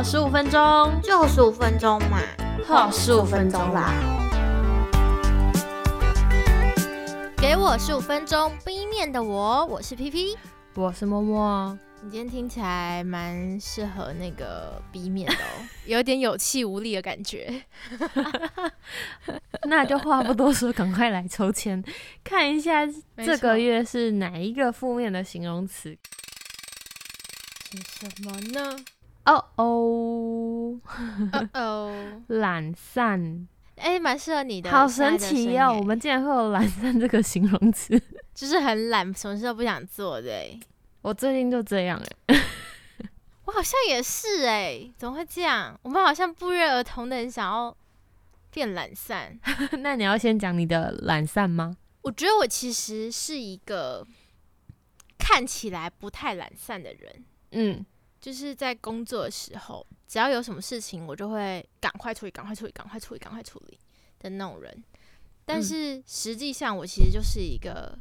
好十五分钟，就十五分钟嘛，好十五分钟啦。给我十五分钟，B 面的我，我是 P P，我是默默。你今天听起来蛮适合那个 B 面的哦，有点有气无力的感觉。那就话不多说，赶快来抽签，看一下这个月是哪一个负面的形容词。是什么呢？哦哦，哦，懒散，哎，蛮适合你的，好神奇哦！我们竟然会有懒散这个形容词，就是很懒，什么事都不想做的。我最近就这样哎，我好像也是哎，怎么会这样？我们好像不约而同的很想要变懒散。那你要先讲你的懒散吗？我觉得我其实是一个看起来不太懒散的人。嗯，就是在工作的时候，只要有什么事情，我就会赶快处理，赶快处理，赶快处理，赶快处理的那种人。但是实际上，我其实就是一个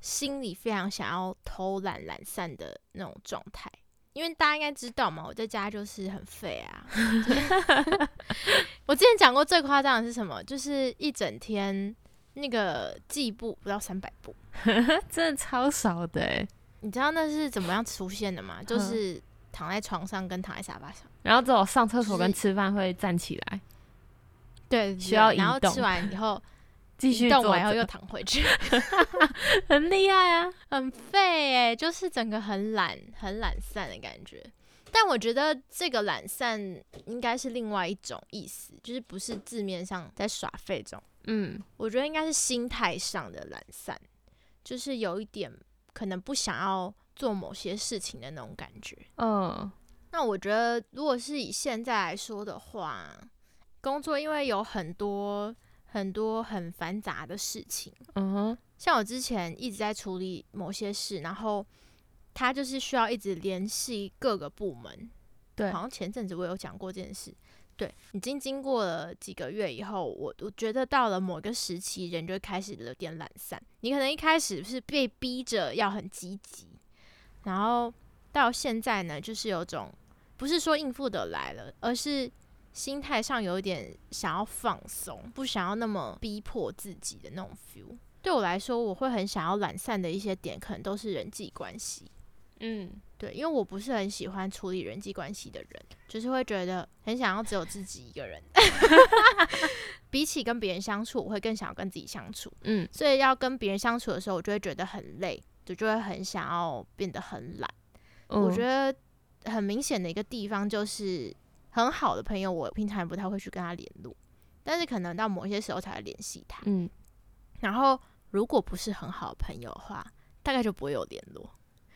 心里非常想要偷懒、懒散的那种状态。因为大家应该知道嘛，我在家就是很废啊。我之前讲过最夸张的是什么？就是一整天那个计步不到三百步，真的超少的。你知道那是怎么样出现的吗？就是躺在床上跟躺在沙发上，然后只有上厕所跟吃饭会站起来，对，需要移动。然后吃完以后 继续动完以后又躺回去 很厉害啊，很废哎，就是整个很懒、很懒散的感觉。但我觉得这个懒散应该是另外一种意思，就是不是字面上在耍废这种。嗯，我觉得应该是心态上的懒散，就是有一点。可能不想要做某些事情的那种感觉。嗯，那我觉得，如果是以现在来说的话，工作因为有很多很多很繁杂的事情。嗯哼，像我之前一直在处理某些事，然后他就是需要一直联系各个部门。对，好像前阵子我有讲过这件事。对，已经经过了几个月以后，我我觉得到了某个时期，人就开始有点懒散。你可能一开始是被逼着要很积极，然后到现在呢，就是有种不是说应付的来了，而是心态上有一点想要放松，不想要那么逼迫自己的那种 feel。对我来说，我会很想要懒散的一些点，可能都是人际关系。嗯。对，因为我不是很喜欢处理人际关系的人，就是会觉得很想要只有自己一个人。比起跟别人相处，我会更想要跟自己相处。嗯，所以要跟别人相处的时候，我就会觉得很累，就就会很想要变得很懒。我觉得很明显的一个地方就是，很好的朋友，我平常不太会去跟他联络，但是可能到某些时候才会联系他。嗯，然后如果不是很好的朋友的话，大概就不会有联络。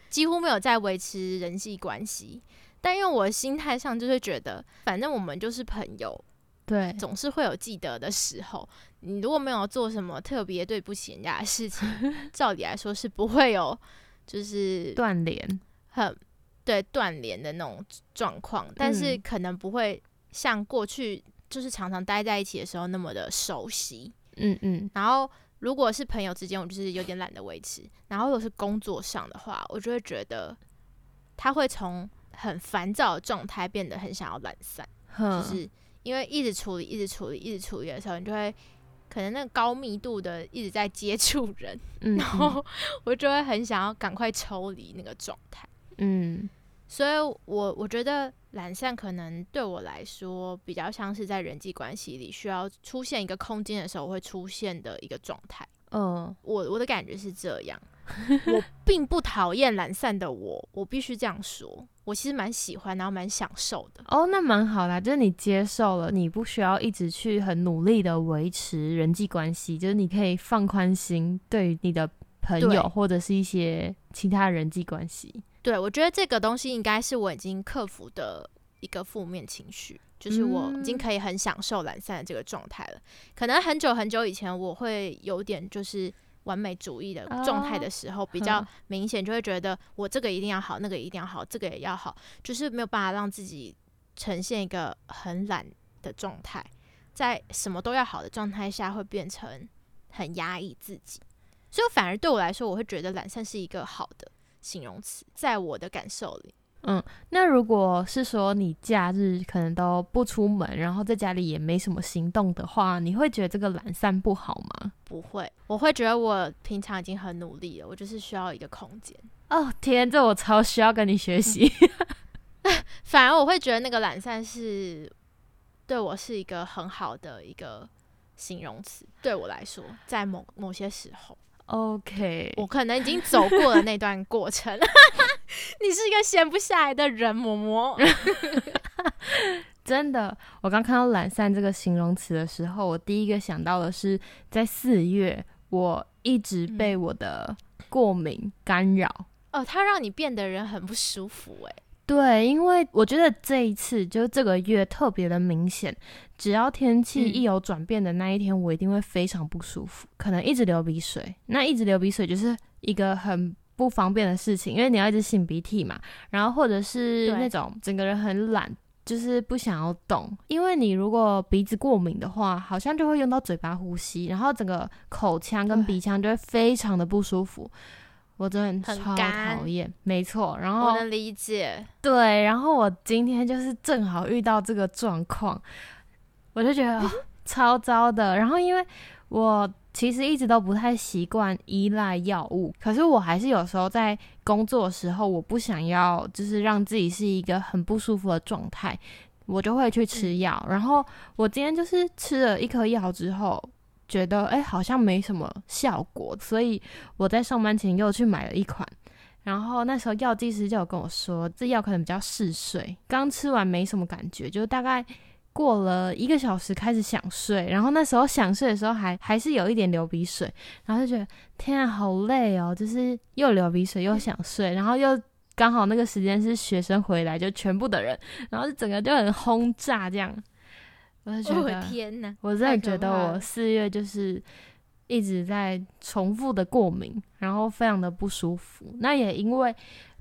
几乎没有在维持人际关系，但因为我心态上就是觉得，反正我们就是朋友，对，总是会有记得的时候。你如果没有做什么特别对不起人家的事情，照理来说是不会有就是断联，很对断联的那种状况。但是可能不会像过去就是常常待在一起的时候那么的熟悉。嗯嗯，然后。如果是朋友之间，我就是有点懒得维持；然后如果是工作上的话，我就会觉得他会从很烦躁的状态变得很想要懒散，就是因为一直处理、一直处理、一直处理的时候，你就会可能那个高密度的一直在接触人，然后我就会很想要赶快抽离那个状态。嗯，所以我我觉得。懒散可能对我来说比较像是在人际关系里需要出现一个空间的时候会出现的一个状态。嗯，我我的感觉是这样。我并不讨厌懒散的我，我必须这样说。我其实蛮喜欢，然后蛮享受的。哦，那蛮好啦，就是你接受了，你不需要一直去很努力的维持人际关系，就是你可以放宽心，对于你的朋友或者是一些其他人际关系。对，我觉得这个东西应该是我已经克服的一个负面情绪，就是我已经可以很享受懒散的这个状态了。可能很久很久以前，我会有点就是完美主义的状态的时候，比较明显，就会觉得我这个一定要好，那个一定要好，这个也要好，就是没有办法让自己呈现一个很懒的状态，在什么都要好的状态下，会变成很压抑自己。所以反而对我来说，我会觉得懒散是一个好的。形容词，在我的感受里，嗯，那如果是说你假日可能都不出门，然后在家里也没什么行动的话，你会觉得这个懒散不好吗？不会，我会觉得我平常已经很努力了，我就是需要一个空间。哦天，这我超需要跟你学习。反而我会觉得那个懒散是对我是一个很好的一个形容词，对我来说，在某某些时候。OK，我可能已经走过了那段过程。你是一个闲不下来的人，嬷嬷。真的，我刚看到“懒散”这个形容词的时候，我第一个想到的是，在四月，我一直被我的过敏干扰。哦，它让你变得人很不舒服，哎。对，因为我觉得这一次就这个月特别的明显，只要天气一有转变的那一天，我一定会非常不舒服，可能一直流鼻水。那一直流鼻水就是一个很不方便的事情，因为你要一直擤鼻涕嘛，然后或者是那种整个人很懒，就是不想要动。因为你如果鼻子过敏的话，好像就会用到嘴巴呼吸，然后整个口腔跟鼻腔就会非常的不舒服。我真的超讨厌，没错。然后我能理解，对。然后我今天就是正好遇到这个状况，我就觉得超糟的。然后因为我其实一直都不太习惯依赖药物，可是我还是有时候在工作的时候，我不想要就是让自己是一个很不舒服的状态，我就会去吃药。然后我今天就是吃了一颗药之后。觉得哎，好像没什么效果，所以我在上班前又去买了一款。然后那时候药剂师就有跟我说，这药可能比较嗜睡，刚吃完没什么感觉，就大概过了一个小时开始想睡。然后那时候想睡的时候还还是有一点流鼻水，然后就觉得天啊，好累哦，就是又流鼻水又想睡，然后又刚好那个时间是学生回来，就全部的人，然后就整个就很轰炸这样。我就觉得，天哪！我真的觉得我四月就是一直在重复的过敏，然后非常的不舒服。那也因为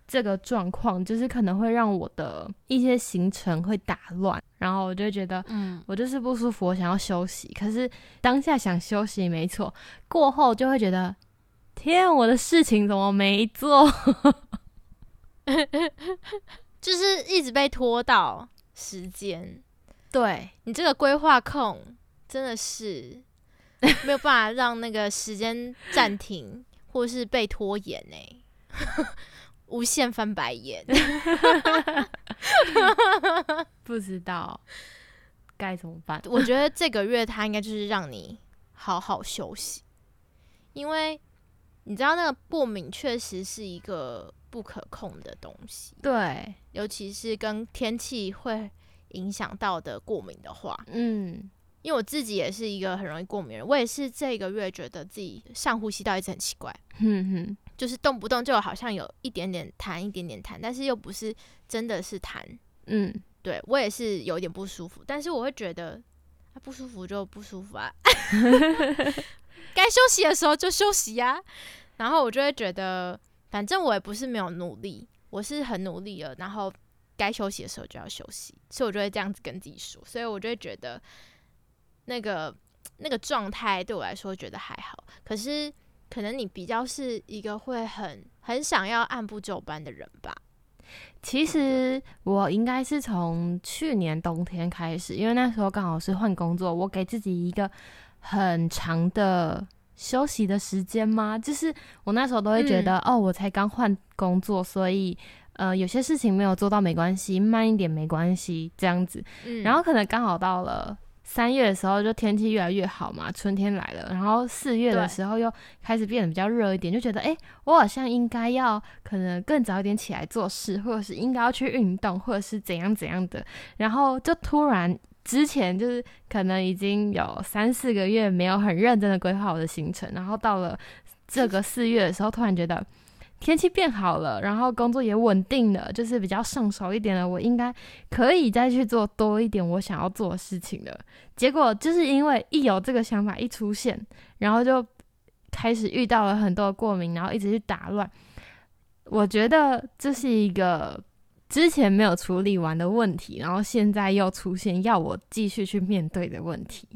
这个状况，就是可能会让我的一些行程会打乱，然后我就觉得，嗯，我就是不舒服，我想要休息。可是当下想休息没错，过后就会觉得，天，我的事情怎么没做？就是一直被拖到时间。对你这个规划控真的是没有办法让那个时间暂停，或是被拖延呢？无限翻白眼，不知道该怎么办。我觉得这个月他应该就是让你好好休息，因为你知道那个过敏确实是一个不可控的东西，对，尤其是跟天气会。影响到的过敏的话，嗯，因为我自己也是一个很容易过敏人，我也是这个月觉得自己上呼吸道一直很奇怪，嗯哼，就是动不动就好像有一点点痰，一点点痰，但是又不是真的是痰，嗯，对我也是有点不舒服，但是我会觉得不舒服就不舒服啊，该休息的时候就休息呀，然后我就会觉得，反正我也不是没有努力，我是很努力了，然后。该休息的时候就要休息，所以我就会这样子跟自己说，所以我就会觉得那个那个状态对我来说觉得还好。可是可能你比较是一个会很很想要按部就班的人吧？其实我应该是从去年冬天开始，因为那时候刚好是换工作，我给自己一个很长的休息的时间吗？就是我那时候都会觉得，哦，我才刚换工作，所以。呃，有些事情没有做到没关系，慢一点没关系，这样子。嗯，然后可能刚好到了三月的时候，就天气越来越好嘛，春天来了。然后四月的时候又开始变得比较热一点，就觉得哎，我好像应该要可能更早一点起来做事，或者是应该要去运动，或者是怎样怎样的。然后就突然之前就是可能已经有三四个月没有很认真的规划我的行程，然后到了这个四月的时候，突然觉得。天气变好了，然后工作也稳定了，就是比较上手一点了。我应该可以再去做多一点我想要做的事情了。结果就是因为一有这个想法一出现，然后就开始遇到了很多过敏，然后一直去打乱。我觉得这是一个之前没有处理完的问题，然后现在又出现要我继续去面对的问题。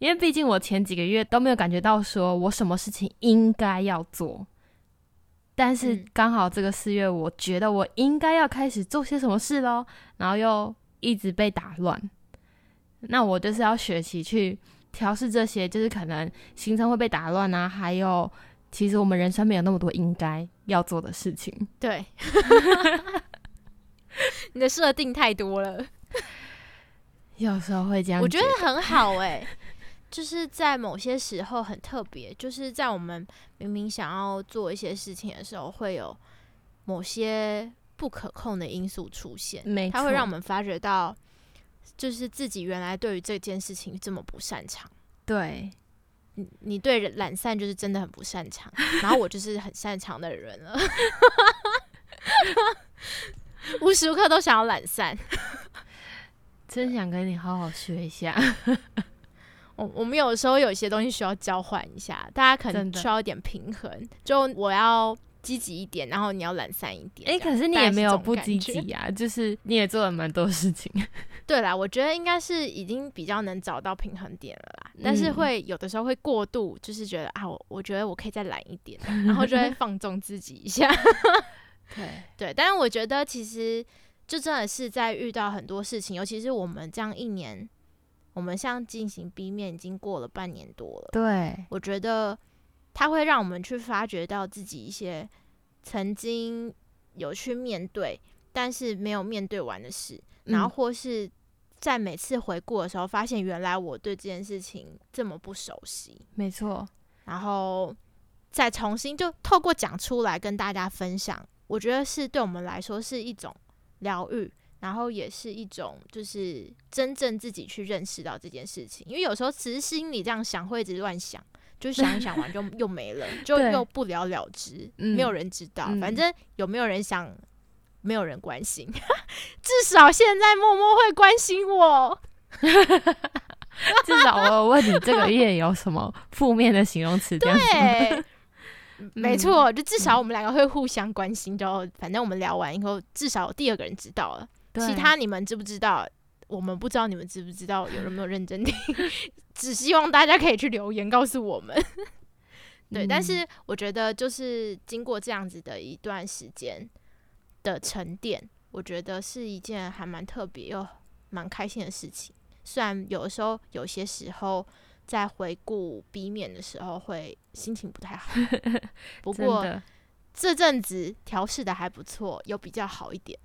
因为毕竟我前几个月都没有感觉到说我什么事情应该要做。但是嗯刚好这个四月，我觉得我应该要开始做些什么事喽，然后又一直被打乱。那我就是要学习去调试这些，就是可能行程会被打乱啊，还有其实我们人生没有那么多应该要做的事情。对，你的设定太多了，有时候会这样，我觉得很好哎、就是在某些时候很特别，就是在我们明明想要做一些事情的时候，会有某些不可控的因素出现，没，它会让我们发觉到，就是自己原来对于这件事情这么不擅长。对你你对懒散就是真的很不擅长，然后我就是很擅长的人了，无时无刻都想要懒散。真想跟你好好学一下。我我们有时候有一些东西需要交换一下，大家可能需要一点平衡。就我要积极一点，然后你要懒散一点。哎、可是你也没有不积极 啊，就是你也做了蛮多事情。对啦，我觉得应该是已经比较能找到平衡点了啦，但是嗯会有的时候会过度，就是觉得啊，我我觉得我可以再懒一点，然后就会 放纵自己一下。对，对，但是我觉得其实就真的是在遇到很多事情，尤其是我们这样一年，我们像进行 B 面已经过了半年多了，对，我觉得它会让我们去发掘到自己一些曾经有去面对，但是没有面对完的事，然后嗯。或是在每次回顾的时候，发现原来我对这件事情这么不熟悉，没错，然后再重新就透过讲出来跟大家分享，我觉得是对我们来说是一种疗愈，然后也是一种就是真正自己去认识到这件事情。因为有时候只是心里这样想，会一直乱想，就想一想完就 又没了，就又不了了之，嗯没有人知道。嗯反正有没有人想，没有人关心，至少现在默默会关心我。至少我有问你这个月有什么负面的形容词。对，没错，就至少我们两个会互相关心。就反正我们聊完以后，至少第二个人知道了。对其他你们知不知道？我们不知道你们知不知道，有人没有认真听？只希望大家可以去留言告诉我们。对，但嗯是我觉得就是经过这样子的一段时间的沉淀，我觉得是一件还蛮特别又蛮开心的事情。虽然有的时候有些时候在回顾 B 面的时候会心情不太好，不过，这阵子调试的还不错，有比较好一点。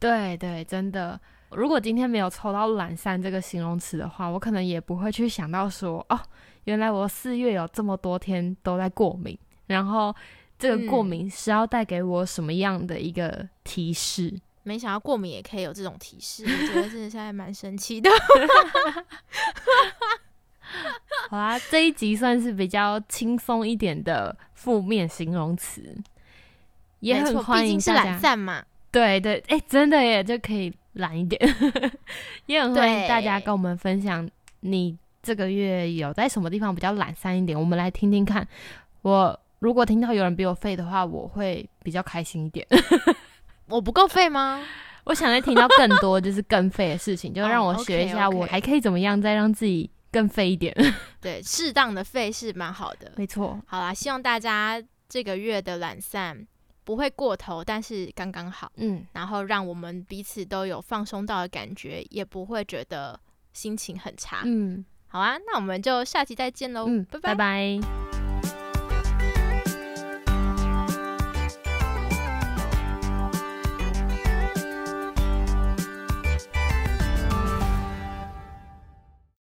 对对，真的。如果今天没有抽到懒散这个形容词的话，我可能也不会去想到说，哦，原来我四月有这么多天都在过敏，然后这个过嗯敏是要带给我什么样的一个提示？没想到过敏也可以有这种提示，我觉得真的是还蛮神奇的。好啦，这一集算是比较轻松一点的负面形容词，也很欢毕竟是迎大家。懒散嘛。对对，哎、真的耶，就可以懒一点，也很欢迎大家跟我们分享你这个月有在什么地方比较懒散一点，我们来听听看。我如果听到有人比我废的话，我会比较开心一点。我不够废吗？我想再听到更多就是更废的事情，就让我哦学一下，我还可以怎么样再让自己更废一点。对，适当的废是蛮好的。没错，好啦，希望大家这个月的懒散不会过头，但是刚刚好，嗯，然后让我们彼此都有放松到的感觉，也不会觉得心情很差。嗯。好啊，那我们就下期再见喽，嗯，拜。拜拜